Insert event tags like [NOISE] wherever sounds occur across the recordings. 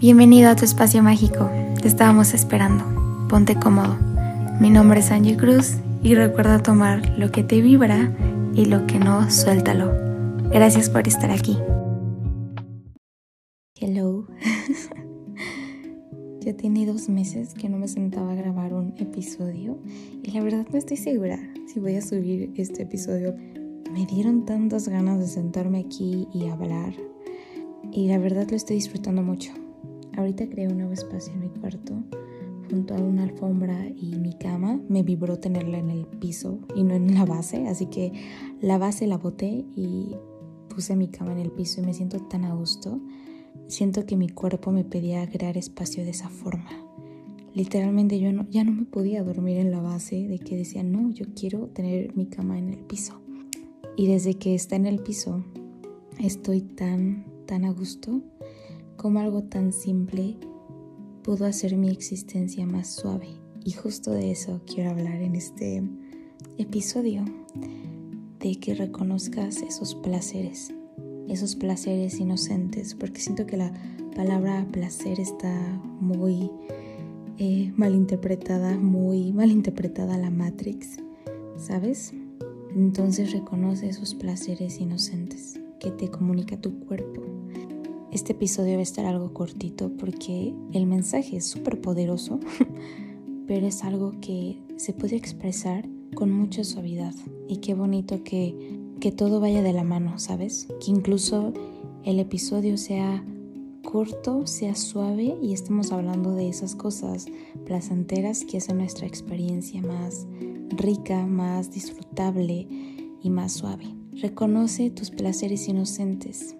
Bienvenido a tu espacio mágico. Te estábamos esperando. Ponte cómodo. Mi nombre es Angie Cruz y recuerda tomar lo que te vibra y lo que no, suéltalo. Gracias por estar aquí. Hello. [LAUGHS] ya tiene dos meses que no me sentaba a grabar un episodio y la verdad no estoy segura si voy a subir este episodio. Me dieron tantas ganas de sentarme aquí y hablar y la verdad lo estoy disfrutando mucho. Ahorita creé un nuevo espacio en mi cuarto junto a una alfombra y mi cama. Me vibró tenerla en el piso y no en la base, así que la base la boté y puse mi cama en el piso y me siento tan a gusto. Siento que mi cuerpo me pedía crear espacio de esa forma. Literalmente yo ya no me podía dormir en la base de que decía, no, yo quiero tener mi cama en el piso. Y desde que está en el piso, estoy tan, tan a gusto como algo tan simple pudo hacer mi existencia más suave. Y justo de eso quiero hablar en este episodio, de que reconozcas esos placeres, esos placeres inocentes, porque siento que la palabra placer está muy eh, mal interpretada, muy mal interpretada la Matrix, ¿sabes? Entonces reconoce esos placeres inocentes que te comunica tu cuerpo este episodio va a estar algo cortito porque el mensaje es súper poderoso, [LAUGHS] pero es algo que se puede expresar con mucha suavidad. Y qué bonito que, que todo vaya de la mano, ¿sabes? Que incluso el episodio sea corto, sea suave y estamos hablando de esas cosas placenteras que hacen nuestra experiencia más rica, más disfrutable y más suave. Reconoce tus placeres inocentes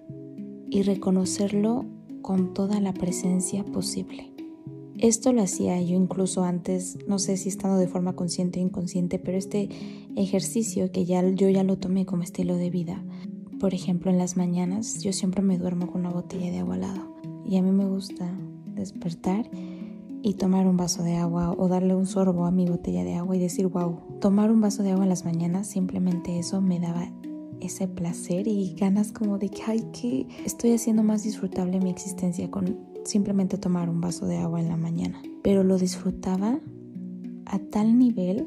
y reconocerlo con toda la presencia posible. Esto lo hacía yo incluso antes, no sé si estando de forma consciente o inconsciente, pero este ejercicio que ya yo ya lo tomé como estilo de vida. Por ejemplo, en las mañanas yo siempre me duermo con una botella de agua al lado y a mí me gusta despertar y tomar un vaso de agua o darle un sorbo a mi botella de agua y decir, wow, tomar un vaso de agua en las mañanas, simplemente eso me daba ese placer y ganas como de que, ay, que estoy haciendo más disfrutable mi existencia con simplemente tomar un vaso de agua en la mañana. Pero lo disfrutaba a tal nivel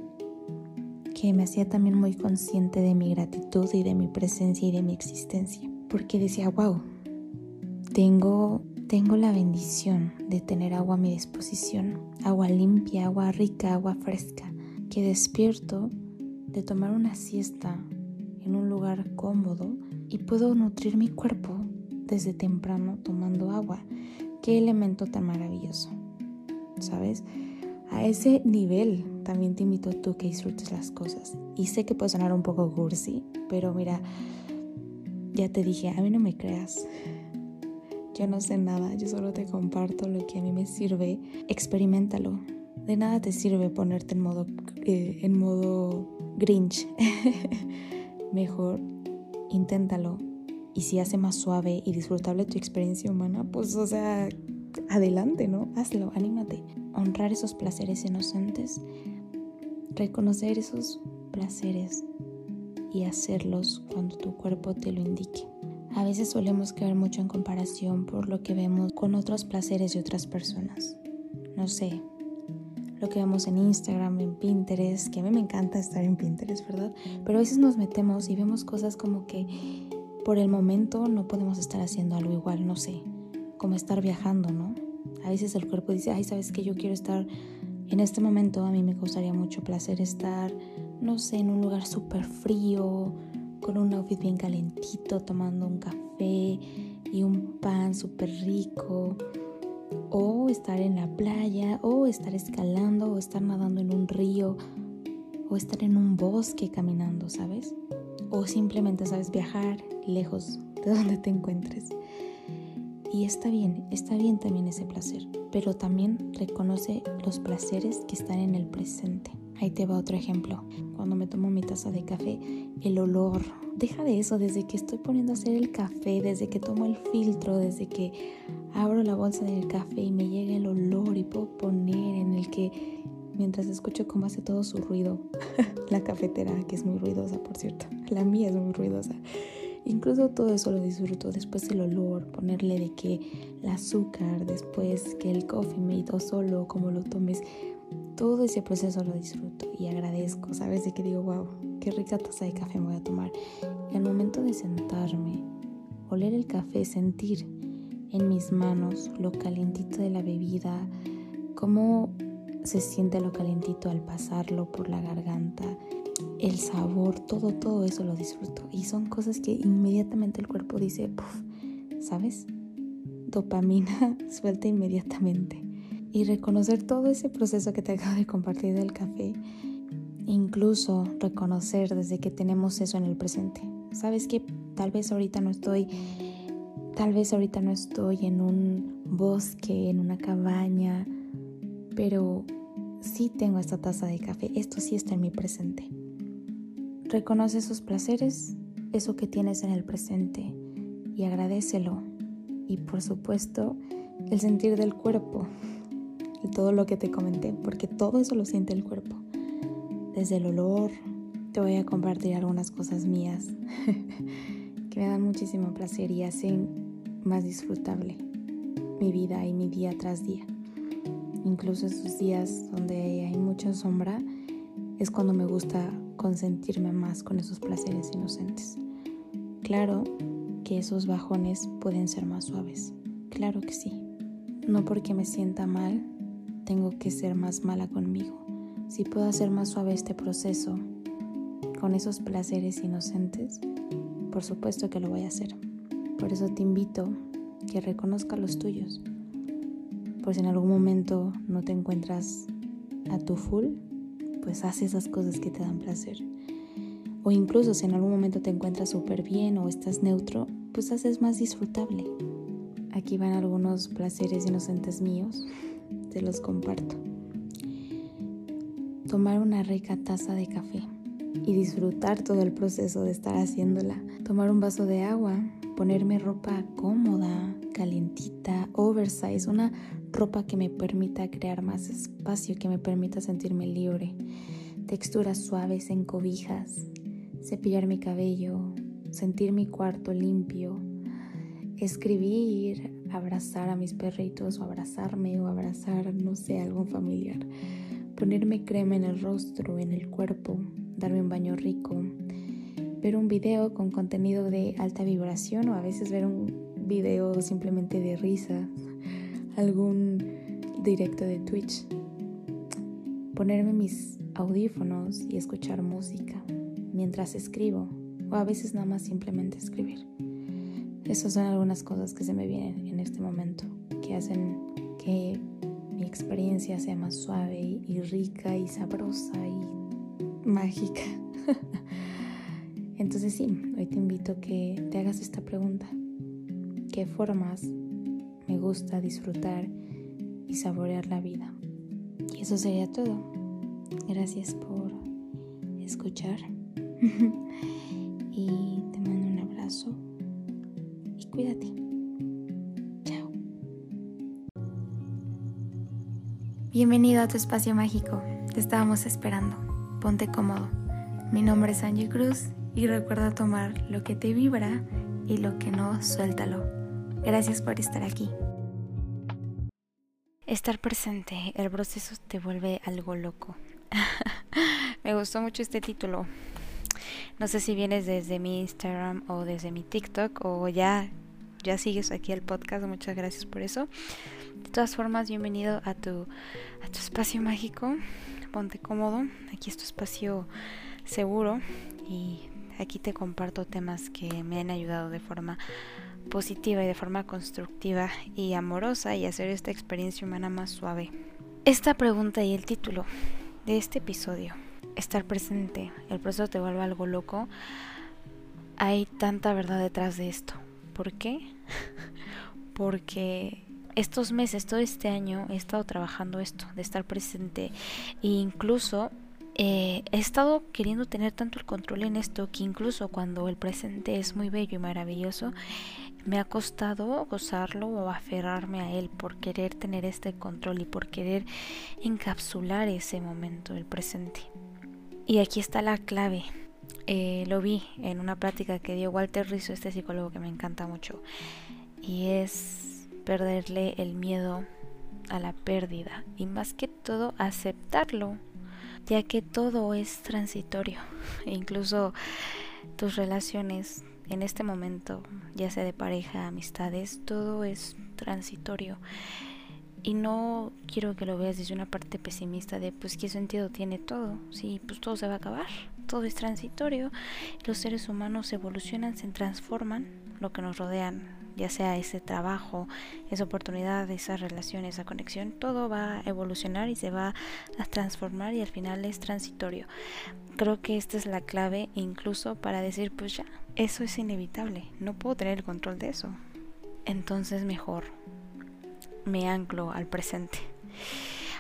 que me hacía también muy consciente de mi gratitud y de mi presencia y de mi existencia. Porque decía, wow, tengo, tengo la bendición de tener agua a mi disposición, agua limpia, agua rica, agua fresca, que despierto de tomar una siesta en un lugar cómodo y puedo nutrir mi cuerpo desde temprano tomando agua. Qué elemento tan maravilloso, ¿sabes? A ese nivel también te invito a tú que disfrutes las cosas. Y sé que puede sonar un poco cursi, pero mira, ya te dije, a mí no me creas. Yo no sé nada, yo solo te comparto lo que a mí me sirve. Experimentalo. De nada te sirve ponerte en modo, eh, en modo Grinch. [LAUGHS] mejor inténtalo. Y si hace más suave y disfrutable tu experiencia humana, pues o sea, adelante, ¿no? Hazlo, anímate. Honrar esos placeres inocentes, reconocer esos placeres y hacerlos cuando tu cuerpo te lo indique. A veces solemos caer mucho en comparación por lo que vemos con otros placeres de otras personas. No sé, lo que vemos en Instagram, en Pinterest, que a mí me encanta estar en Pinterest, ¿verdad? Pero a veces nos metemos y vemos cosas como que por el momento no podemos estar haciendo algo igual, no sé, como estar viajando, ¿no? A veces el cuerpo dice, ay, ¿sabes que Yo quiero estar en este momento, a mí me causaría mucho placer estar, no sé, en un lugar súper frío, con un outfit bien calentito, tomando un café y un pan súper rico o estar en la playa, o estar escalando, o estar nadando en un río, o estar en un bosque caminando, ¿sabes? O simplemente, ¿sabes? Viajar lejos de donde te encuentres. Y está bien, está bien también ese placer, pero también reconoce los placeres que están en el presente. Ahí te va otro ejemplo. Cuando me tomo mi taza de café, el olor. Deja de eso, desde que estoy poniendo a hacer el café, desde que tomo el filtro, desde que abro la bolsa del café y me llega el olor y puedo poner en el que mientras escucho cómo hace todo su ruido [LAUGHS] la cafetera, que es muy ruidosa, por cierto. [LAUGHS] La mía es muy ruidosa. Incluso todo eso lo disfruto. Después el olor, ponerle de que el azúcar, después que el coffee mate o solo como lo tomes. Todo ese proceso lo disfruto y agradezco, ¿sabes? De que digo, wow, qué rica taza de café me voy a tomar. Y al momento de sentarme, oler el café, sentir en mis manos lo calientito de la bebida, cómo se siente lo calientito al pasarlo por la garganta, el sabor, todo, todo eso lo disfruto. Y son cosas que inmediatamente el cuerpo dice, Puf, ¿sabes? Dopamina [LAUGHS] suelta inmediatamente. Y reconocer todo ese proceso que te acabo de compartir del café, incluso reconocer desde que tenemos eso en el presente. Sabes que tal vez ahorita no estoy, tal vez ahorita no estoy en un bosque, en una cabaña, pero sí tengo esta taza de café, esto sí está en mi presente. Reconoce esos placeres, eso que tienes en el presente y agradecelo. Y por supuesto, el sentir del cuerpo, y todo lo que te comenté, porque todo eso lo siente el cuerpo. Desde el olor, te voy a compartir algunas cosas mías [LAUGHS] que me dan muchísimo placer y hacen más disfrutable mi vida y mi día tras día. Incluso esos días donde hay mucha sombra es cuando me gusta consentirme más con esos placeres inocentes. Claro que esos bajones pueden ser más suaves. Claro que sí. No porque me sienta mal, tengo que ser más mala conmigo. Si puedo hacer más suave este proceso con esos placeres inocentes, por supuesto que lo voy a hacer. Por eso te invito que reconozca los tuyos por si en algún momento no te encuentras a tu full, pues haz esas cosas que te dan placer. O incluso si en algún momento te encuentras súper bien o estás neutro, pues haces más disfrutable. Aquí van algunos placeres inocentes míos, te los comparto. Tomar una rica taza de café y disfrutar todo el proceso de estar haciéndola. Tomar un vaso de agua, ponerme ropa cómoda, calientita, oversize, una ropa que me permita crear más espacio, que me permita sentirme libre, texturas suaves en cobijas, cepillar mi cabello, sentir mi cuarto limpio, escribir, abrazar a mis perritos o abrazarme o abrazar, no sé, algún familiar, ponerme crema en el rostro, en el cuerpo, darme un baño rico, ver un video con contenido de alta vibración o a veces ver un video simplemente de risa. Algún directo de Twitch, ponerme mis audífonos y escuchar música mientras escribo o a veces nada más simplemente escribir. Esas son algunas cosas que se me vienen en este momento, que hacen que mi experiencia sea más suave y rica y sabrosa y mágica. [LAUGHS] Entonces sí, hoy te invito a que te hagas esta pregunta. ¿Qué formas me gusta disfrutar y saborear la vida. Y eso sería todo. Gracias por escuchar. [LAUGHS] y te mando un abrazo cuídate. Chao. Bienvenido a tu espacio mágico. Te estábamos esperando. Ponte cómodo. Mi nombre es Angie Cruz y recuerda tomar lo que te vibra y lo que no, suéltalo. Gracias por estar aquí. Estar presente, el proceso te vuelve algo loco. [LAUGHS] Me gustó mucho este título. No sé si vienes desde mi Instagram o desde mi TikTok o ya ya sigues aquí el podcast. Muchas gracias por eso. De todas formas, bienvenido a tu a tu espacio mágico. Ponte cómodo. Aquí es tu espacio seguro y aquí te comparto temas que me han ayudado de forma positiva y de forma constructiva y amorosa y hacer esta experiencia humana más suave. Esta pregunta y el título de este episodio, estar presente, el proceso te vuelve algo loco, hay tanta verdad detrás de esto. ¿Por qué? [LAUGHS] Porque estos meses, todo este año, he estado trabajando esto, de estar presente e incluso eh, he estado queriendo tener tanto el control en esto que incluso cuando el presente es muy bello y maravilloso, me ha costado gozarlo o aferrarme a él por querer tener este control y por querer encapsular ese momento, el presente. Y aquí está la clave. Eh, lo vi en una plática que dio Walter Rizzo, este psicólogo que me encanta mucho, y es perderle el miedo a la pérdida y más que todo aceptarlo, ya que todo es transitorio, [LAUGHS] e incluso tus relaciones en este momento, ya sea de pareja, amistades, todo es transitorio. Y no quiero que lo veas desde una parte pesimista de pues qué sentido tiene todo, si pues todo se va a acabar, todo es transitorio, los seres humanos evolucionan, se transforman, lo que nos rodean, ya sea ese trabajo, esa oportunidad, esa relación, esa conexión, todo va a evolucionar y se va a transformar y al final es transitorio. Creo que esta es la clave incluso para decir pues ya, eso es inevitable, no puedo tener el control de eso. Entonces mejor me anclo al presente.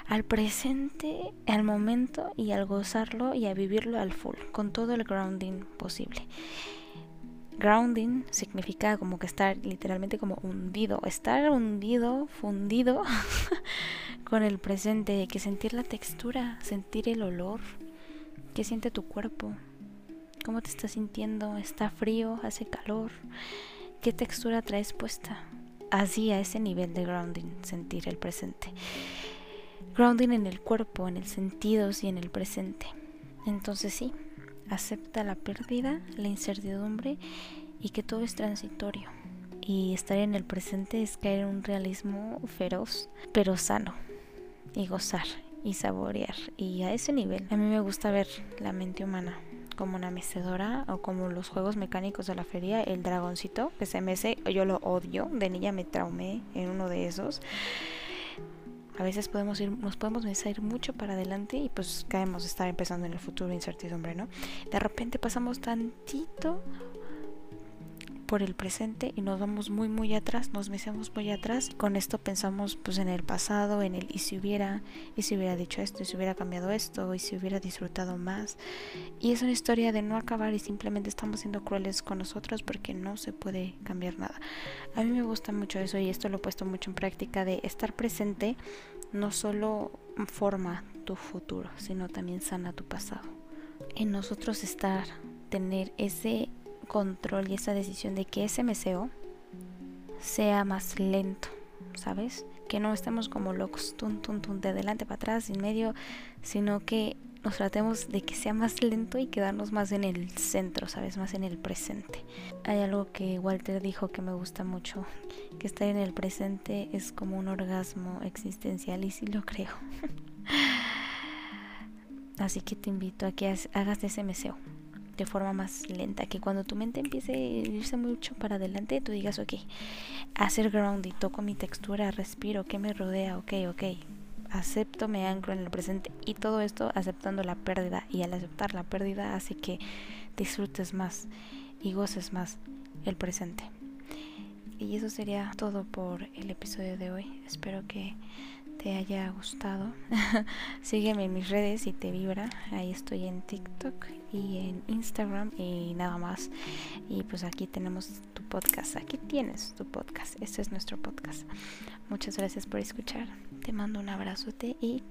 Al presente, al momento y al gozarlo y a vivirlo al full, con todo el grounding posible. Grounding significa como que estar literalmente como hundido, estar hundido, fundido [LAUGHS] con el presente, que sentir la textura, sentir el olor, que siente tu cuerpo, cómo te estás sintiendo, está frío, hace calor, qué textura traes puesta, así a ese nivel de grounding, sentir el presente. Grounding en el cuerpo, en el sentidos y en el presente. Entonces sí, acepta la pérdida, la incertidumbre y que todo es transitorio. Y estar en el presente es caer en un realismo feroz, pero sano. Y gozar y saborear. Y a ese nivel, a mí me gusta ver la mente humana como una mecedora o como los juegos mecánicos de la feria, el dragoncito que se mece, yo lo odio, de niña me traumé en uno de esos. A veces podemos ir, nos podemos ir mucho para adelante y pues caemos estar empezando en el futuro incertidumbre, ¿no? De repente pasamos tantito por el presente y nos vamos muy muy atrás, nos metemos muy atrás. Con esto pensamos pues en el pasado, en el y si hubiera, y si hubiera dicho esto, y si hubiera cambiado esto, y si hubiera disfrutado más. Y es una historia de no acabar y simplemente estamos siendo crueles con nosotros porque no se puede cambiar nada. A mí me gusta mucho eso y esto lo he puesto mucho en práctica de estar presente no solo forma tu futuro, sino también sana tu pasado. En nosotros estar, tener ese control y esa decisión de que ese meseo sea más lento, ¿sabes? Que no estemos como locos, tun, tun, tun, de adelante para atrás, en medio, sino que nos tratemos de que sea más lento y quedarnos más en el centro, ¿sabes? Más en el presente. Hay algo que Walter dijo que me gusta mucho, que estar en el presente es como un orgasmo existencial y sí lo creo. [LAUGHS] Así que te invito a que hagas ese meseo de forma más lenta, que cuando tu mente empiece a irse mucho para adelante, tú digas, ok, hacer ground y toco mi textura, respiro, ¿qué me rodea? Ok, ok, acepto, me anclo en el presente y todo esto aceptando la pérdida y al aceptar la pérdida hace que disfrutes más y goces más el presente. Y eso sería todo por el episodio de hoy. Espero que te haya gustado. [LAUGHS] Sígueme en mis redes si te vibra. Ahí estoy en TikTok y en Instagram y nada más. Y pues aquí tenemos tu podcast. Aquí tienes tu podcast. Este es nuestro podcast. Muchas gracias por escuchar. Te mando un abrazote y